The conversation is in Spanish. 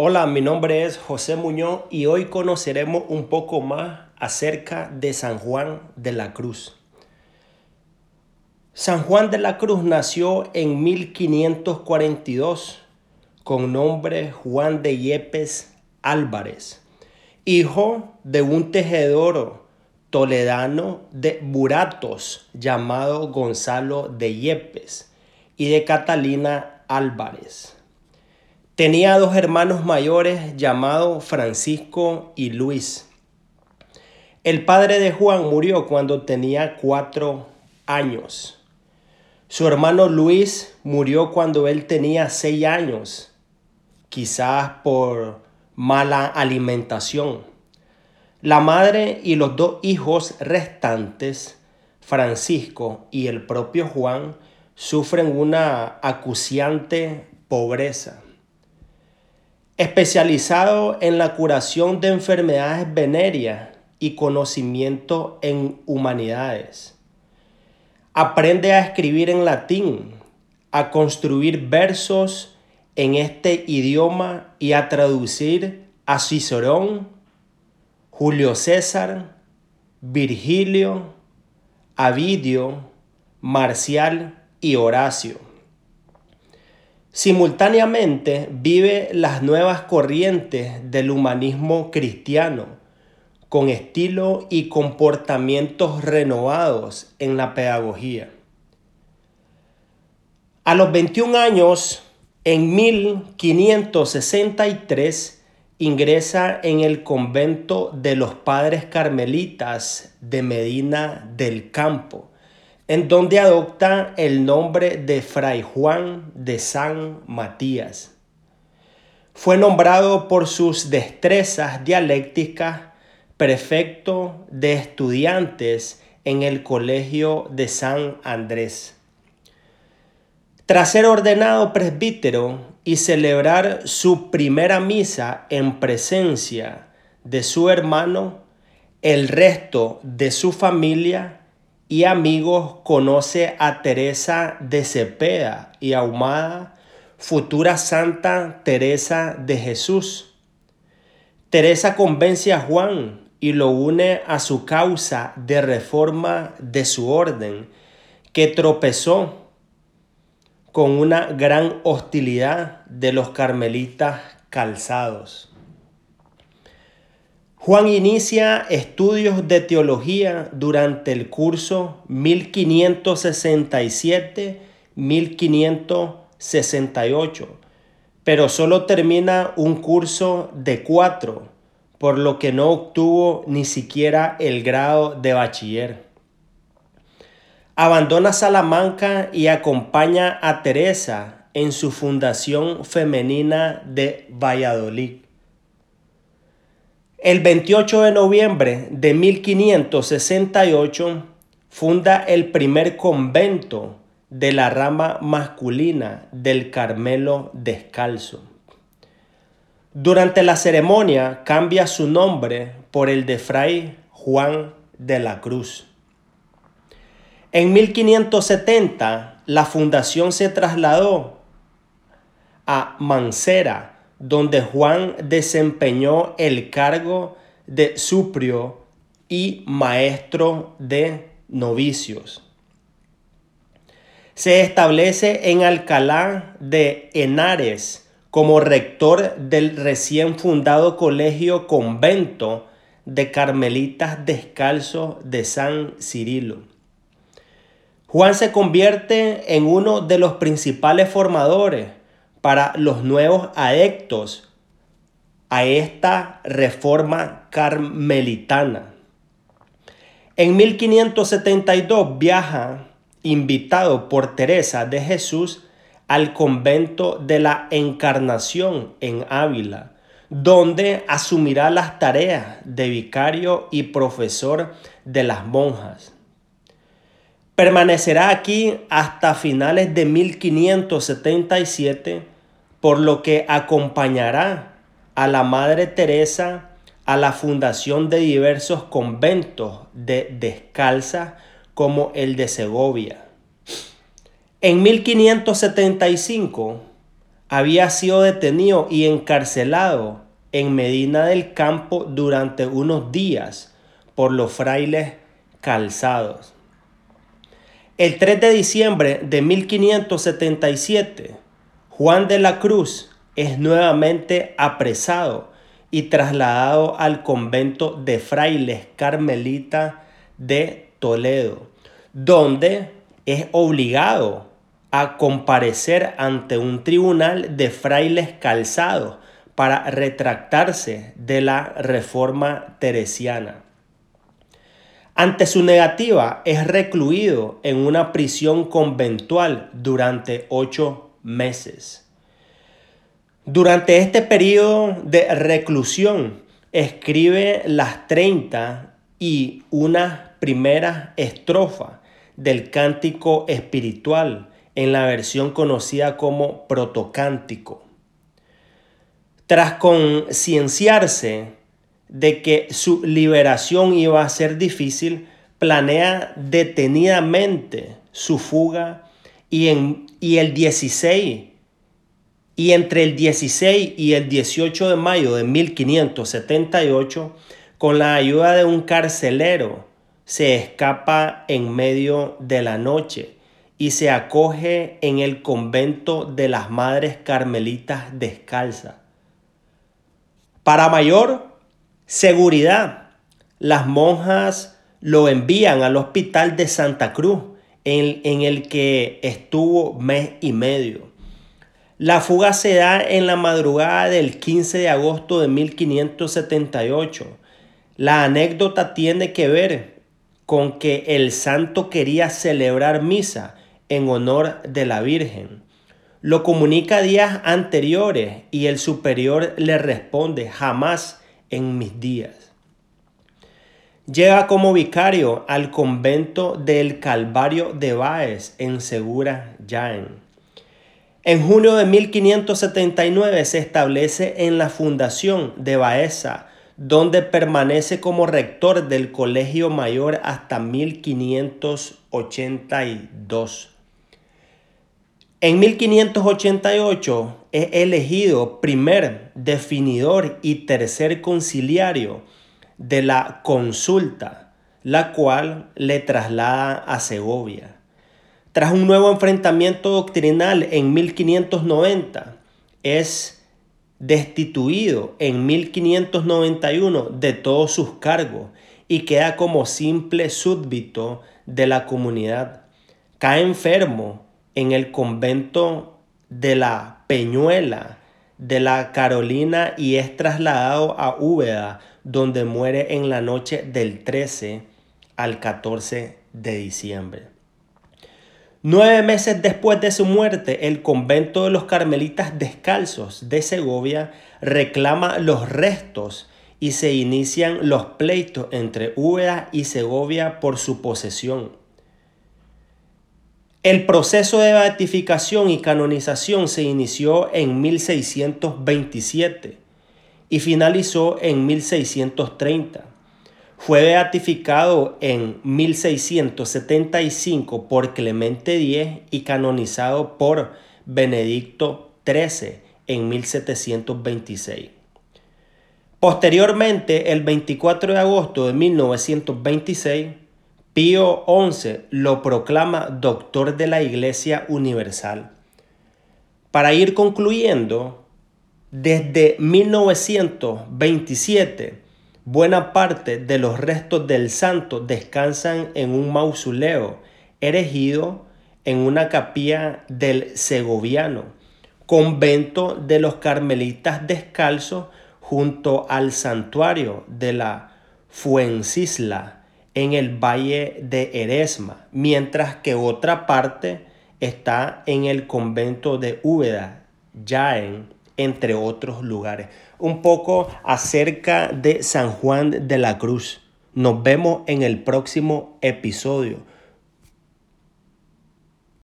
Hola, mi nombre es José Muñoz y hoy conoceremos un poco más acerca de San Juan de la Cruz. San Juan de la Cruz nació en 1542 con nombre Juan de Yepes Álvarez, hijo de un tejedor toledano de Buratos llamado Gonzalo de Yepes y de Catalina Álvarez. Tenía dos hermanos mayores llamados Francisco y Luis. El padre de Juan murió cuando tenía cuatro años. Su hermano Luis murió cuando él tenía seis años, quizás por mala alimentación. La madre y los dos hijos restantes, Francisco y el propio Juan, sufren una acuciante pobreza especializado en la curación de enfermedades venéreas y conocimiento en humanidades. Aprende a escribir en latín, a construir versos en este idioma y a traducir a Cicerón, Julio César, Virgilio, Avidio, Marcial y Horacio. Simultáneamente vive las nuevas corrientes del humanismo cristiano, con estilo y comportamientos renovados en la pedagogía. A los 21 años, en 1563, ingresa en el convento de los padres carmelitas de Medina del Campo, en donde adopta el nombre de Fray Juan de San Matías. Fue nombrado por sus destrezas dialécticas prefecto de estudiantes en el Colegio de San Andrés. Tras ser ordenado presbítero y celebrar su primera misa en presencia de su hermano, el resto de su familia y amigos conoce a Teresa de Cepeda y Ahumada, futura Santa Teresa de Jesús. Teresa convence a Juan y lo une a su causa de reforma de su orden, que tropezó con una gran hostilidad de los carmelitas calzados. Juan inicia estudios de teología durante el curso 1567-1568, pero solo termina un curso de cuatro, por lo que no obtuvo ni siquiera el grado de bachiller. Abandona Salamanca y acompaña a Teresa en su fundación femenina de Valladolid. El 28 de noviembre de 1568 funda el primer convento de la rama masculina del Carmelo Descalzo. Durante la ceremonia cambia su nombre por el de Fray Juan de la Cruz. En 1570 la fundación se trasladó a Mancera, donde Juan desempeñó el cargo de suprio y maestro de novicios. Se establece en Alcalá de Henares como rector del recién fundado colegio convento de Carmelitas Descalzos de San Cirilo. Juan se convierte en uno de los principales formadores para los nuevos adeptos a esta reforma carmelitana. En 1572 viaja, invitado por Teresa de Jesús, al convento de la Encarnación en Ávila, donde asumirá las tareas de vicario y profesor de las monjas. Permanecerá aquí hasta finales de 1577, por lo que acompañará a la Madre Teresa a la fundación de diversos conventos de descalza como el de Segovia. En 1575 había sido detenido y encarcelado en Medina del Campo durante unos días por los frailes calzados. El 3 de diciembre de 1577, Juan de la Cruz es nuevamente apresado y trasladado al convento de frailes carmelita de Toledo, donde es obligado a comparecer ante un tribunal de frailes calzados para retractarse de la reforma teresiana. Ante su negativa, es recluido en una prisión conventual durante ocho meses. Durante este periodo de reclusión, escribe las 30 y una primera estrofa del cántico espiritual en la versión conocida como protocántico. Tras concienciarse de que su liberación iba a ser difícil, planea detenidamente su fuga y, en, y el 16 y entre el 16 y el 18 de mayo de 1578, con la ayuda de un carcelero, se escapa en medio de la noche y se acoge en el convento de las Madres Carmelitas Descalzas. Para mayor seguridad, las monjas lo envían al hospital de Santa Cruz, en, en el que estuvo mes y medio. La fuga se da en la madrugada del 15 de agosto de 1578. La anécdota tiene que ver con que el santo quería celebrar misa en honor de la Virgen. Lo comunica días anteriores y el superior le responde jamás en mis días. Llega como vicario al convento del Calvario de Báez en Segura, Jaén. En junio de 1579 se establece en la fundación de Baeza, donde permanece como rector del Colegio Mayor hasta 1582. En 1588 es elegido primer definidor y tercer conciliario de la consulta, la cual le traslada a Segovia. Tras un nuevo enfrentamiento doctrinal en 1590, es destituido en 1591 de todos sus cargos y queda como simple súbdito de la comunidad. Cae enfermo en el convento de la Peñuela de la Carolina y es trasladado a Úbeda, donde muere en la noche del 13 al 14 de diciembre. Nueve meses después de su muerte, el convento de los Carmelitas Descalzos de Segovia reclama los restos y se inician los pleitos entre Úbeda y Segovia por su posesión. El proceso de beatificación y canonización se inició en 1627 y finalizó en 1630. Fue beatificado en 1675 por Clemente X y canonizado por Benedicto XIII en 1726. Posteriormente, el 24 de agosto de 1926, Pío XI lo proclama doctor de la Iglesia Universal. Para ir concluyendo, desde 1927, buena parte de los restos del santo descansan en un mausoleo erigido en una capilla del Segoviano, convento de los carmelitas descalzos junto al santuario de la Fuencisla en el valle de Eresma, mientras que otra parte está en el convento de Úbeda, Jaén, entre otros lugares. Un poco acerca de San Juan de la Cruz. Nos vemos en el próximo episodio.